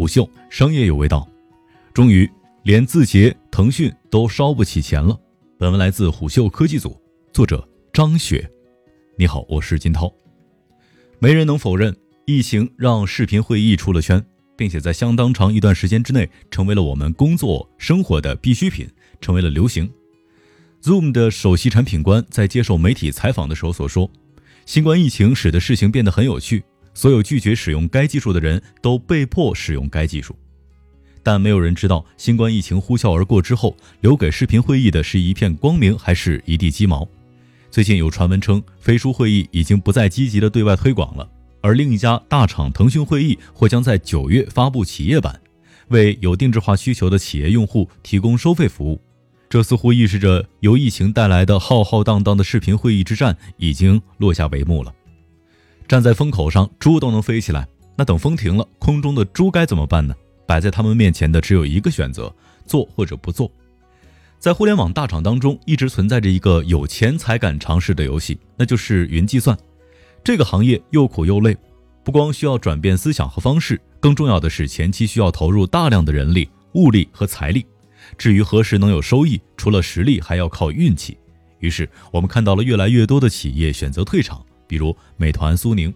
虎嗅商业有味道，终于连字节、腾讯都烧不起钱了。本文来自虎嗅科技组，作者张雪。你好，我是金涛。没人能否认，疫情让视频会议出了圈，并且在相当长一段时间之内，成为了我们工作生活的必需品，成为了流行。Zoom 的首席产品官在接受媒体采访的时候所说：“新冠疫情使得事情变得很有趣。”所有拒绝使用该技术的人都被迫使用该技术，但没有人知道新冠疫情呼啸而过之后，留给视频会议的是一片光明还是一地鸡毛。最近有传闻称，飞书会议已经不再积极的对外推广了，而另一家大厂腾讯会议或将在九月发布企业版，为有定制化需求的企业用户提供收费服务。这似乎预示着由疫情带来的浩浩荡荡的视频会议之战已经落下帷幕了。站在风口上，猪都能飞起来。那等风停了，空中的猪该怎么办呢？摆在他们面前的只有一个选择：做或者不做。在互联网大厂当中，一直存在着一个有钱才敢尝试的游戏，那就是云计算。这个行业又苦又累，不光需要转变思想和方式，更重要的是前期需要投入大量的人力、物力和财力。至于何时能有收益，除了实力，还要靠运气。于是，我们看到了越来越多的企业选择退场。比如美团、苏宁，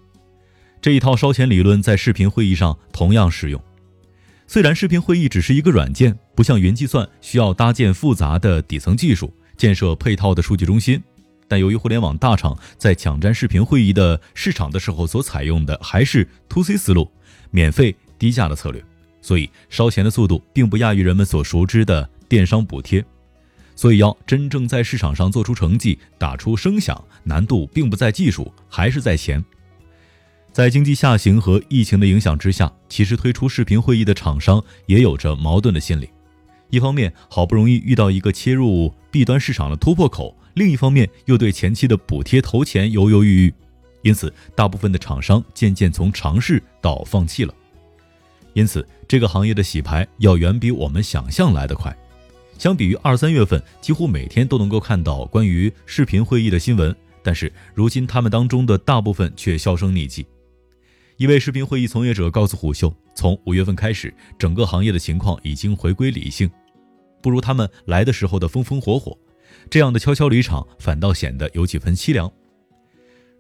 这一套烧钱理论在视频会议上同样适用。虽然视频会议只是一个软件，不像云计算需要搭建复杂的底层技术、建设配套的数据中心，但由于互联网大厂在抢占视频会议的市场的时候所采用的还是 to C 思路，免费低价的策略，所以烧钱的速度并不亚于人们所熟知的电商补贴。所以，要真正在市场上做出成绩、打出声响，难度并不在技术，还是在钱。在经济下行和疫情的影响之下，其实推出视频会议的厂商也有着矛盾的心理：一方面好不容易遇到一个切入 B 端市场的突破口，另一方面又对前期的补贴投钱犹犹豫豫。因此，大部分的厂商渐渐从尝试到放弃了。因此，这个行业的洗牌要远比我们想象来得快。相比于二三月份，几乎每天都能够看到关于视频会议的新闻，但是如今他们当中的大部分却销声匿迹。一位视频会议从业者告诉虎嗅，从五月份开始，整个行业的情况已经回归理性，不如他们来的时候的风风火火。这样的悄悄离场，反倒显得有几分凄凉。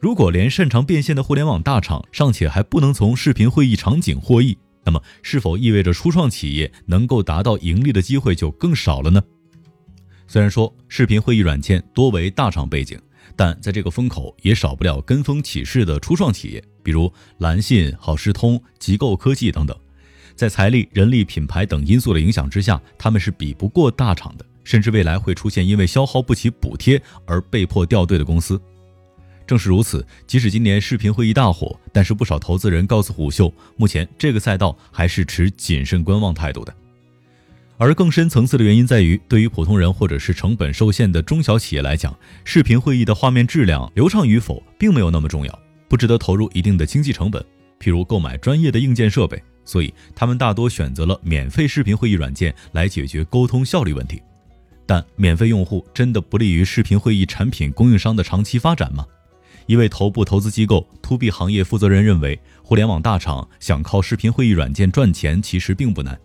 如果连擅长变现的互联网大厂尚且还不能从视频会议场景获益，那么，是否意味着初创企业能够达到盈利的机会就更少了呢？虽然说视频会议软件多为大厂背景，但在这个风口也少不了跟风起势的初创企业，比如蓝信、好视通、极构科技等等。在财力、人力、品牌等因素的影响之下，他们是比不过大厂的，甚至未来会出现因为消耗不起补贴而被迫掉队的公司。正是如此，即使今年视频会议大火，但是不少投资人告诉虎嗅，目前这个赛道还是持谨慎观望态度的。而更深层次的原因在于，对于普通人或者是成本受限的中小企业来讲，视频会议的画面质量流畅与否并没有那么重要，不值得投入一定的经济成本，譬如购买专业的硬件设备，所以他们大多选择了免费视频会议软件来解决沟通效率问题。但免费用户真的不利于视频会议产品供应商的长期发展吗？一位头部投资机构 To B 行业负责人认为，互联网大厂想靠视频会议软件赚钱其实并不难。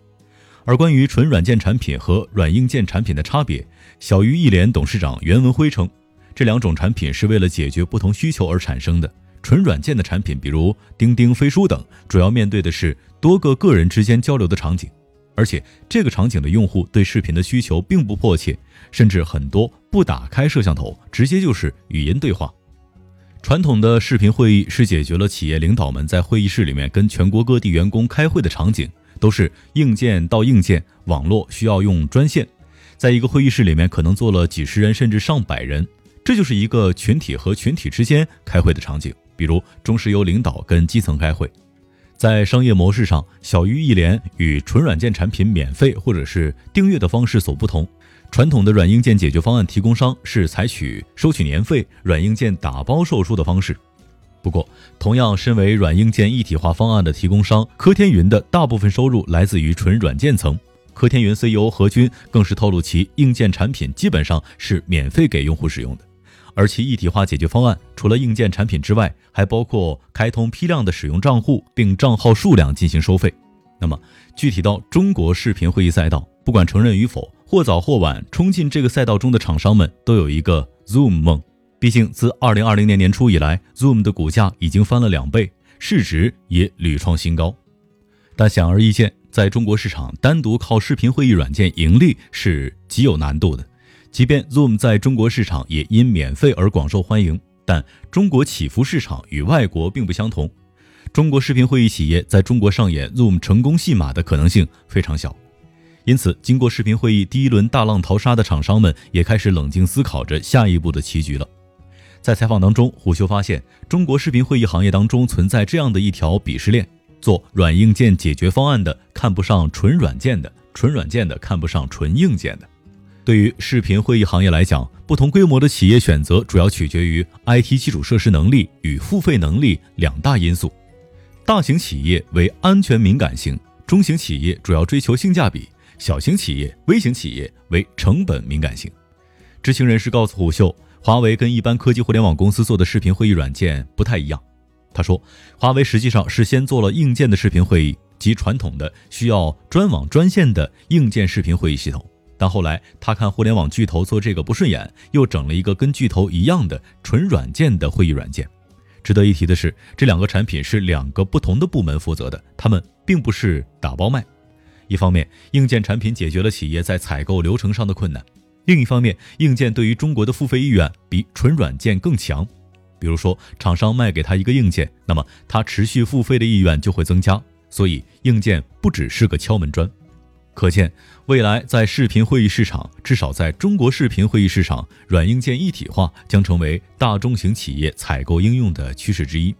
而关于纯软件产品和软硬件产品的差别，小鱼一联董事长袁文辉称，这两种产品是为了解决不同需求而产生的。纯软件的产品，比如钉钉、飞书等，主要面对的是多个个人之间交流的场景，而且这个场景的用户对视频的需求并不迫切，甚至很多不打开摄像头，直接就是语音对话。传统的视频会议是解决了企业领导们在会议室里面跟全国各地员工开会的场景，都是硬件到硬件，网络需要用专线，在一个会议室里面可能坐了几十人甚至上百人，这就是一个群体和群体之间开会的场景。比如中石油领导跟基层开会，在商业模式上，小鱼一联与纯软件产品免费或者是订阅的方式所不同。传统的软硬件解决方案提供商是采取收取年费、软硬件打包售出的方式。不过，同样身为软硬件一体化方案的提供商，科天云的大部分收入来自于纯软件层。科天云 CEO 何军更是透露，其硬件产品基本上是免费给用户使用的，而其一体化解决方案除了硬件产品之外，还包括开通批量的使用账户，并账号数量进行收费。那么具体到中国视频会议赛道，不管承认与否，或早或晚冲进这个赛道中的厂商们都有一个 Zoom 梦。毕竟自2020年年初以来，Zoom 的股价已经翻了两倍，市值也屡创新高。但显而易见，在中国市场单独靠视频会议软件盈利是极有难度的。即便 Zoom 在中国市场也因免费而广受欢迎，但中国起伏市场与外国并不相同。中国视频会议企业在中国上演 Zoom 成功戏码的可能性非常小，因此，经过视频会议第一轮大浪淘沙的厂商们也开始冷静思考着下一步的棋局了。在采访当中，虎嗅发现，中国视频会议行业当中存在这样的一条鄙视链：做软硬件解决方案的看不上纯软件的，纯软件的看不上纯硬件的。对于视频会议行业来讲，不同规模的企业选择主要取决于 IT 基础设施能力与付费能力两大因素。大型企业为安全敏感型，中型企业主要追求性价比，小型企业、微型企业为成本敏感性。知情人士告诉虎嗅，华为跟一般科技互联网公司做的视频会议软件不太一样。他说，华为实际上是先做了硬件的视频会议，即传统的需要专网专线的硬件视频会议系统，但后来他看互联网巨头做这个不顺眼，又整了一个跟巨头一样的纯软件的会议软件。值得一提的是，这两个产品是两个不同的部门负责的，他们并不是打包卖。一方面，硬件产品解决了企业在采购流程上的困难；另一方面，硬件对于中国的付费意愿比纯软件更强。比如说，厂商卖给他一个硬件，那么他持续付费的意愿就会增加。所以，硬件不只是个敲门砖。可见，未来在视频会议市场，至少在中国视频会议市场，软硬件一体化将成为大中型企业采购应用的趋势之一。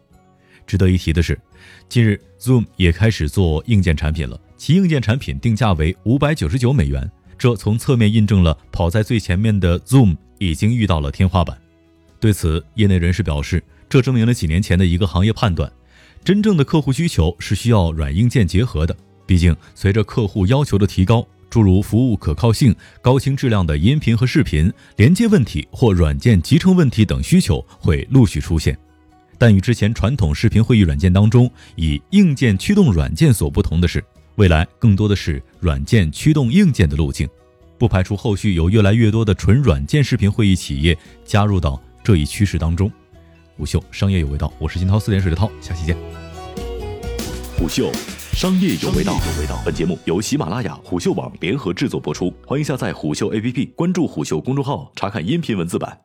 值得一提的是，近日 Zoom 也开始做硬件产品了，其硬件产品定价为五百九十九美元，这从侧面印证了跑在最前面的 Zoom 已经遇到了天花板。对此，业内人士表示，这证明了几年前的一个行业判断：真正的客户需求是需要软硬件结合的。毕竟，随着客户要求的提高，诸如服务可靠性、高清质量的音频和视频、连接问题或软件集成问题等需求会陆续出现。但与之前传统视频会议软件当中以硬件驱动软件所不同的是，未来更多的是软件驱动硬件的路径，不排除后续有越来越多的纯软件视频会议企业加入到这一趋势当中。虎嗅商业有味道，我是金涛，四点水的涛，下期见。虎嗅。商业有味道。本节目由喜马拉雅、虎嗅网联合制作播出，欢迎下载虎嗅 APP，关注虎嗅公众号，查看音频文字版。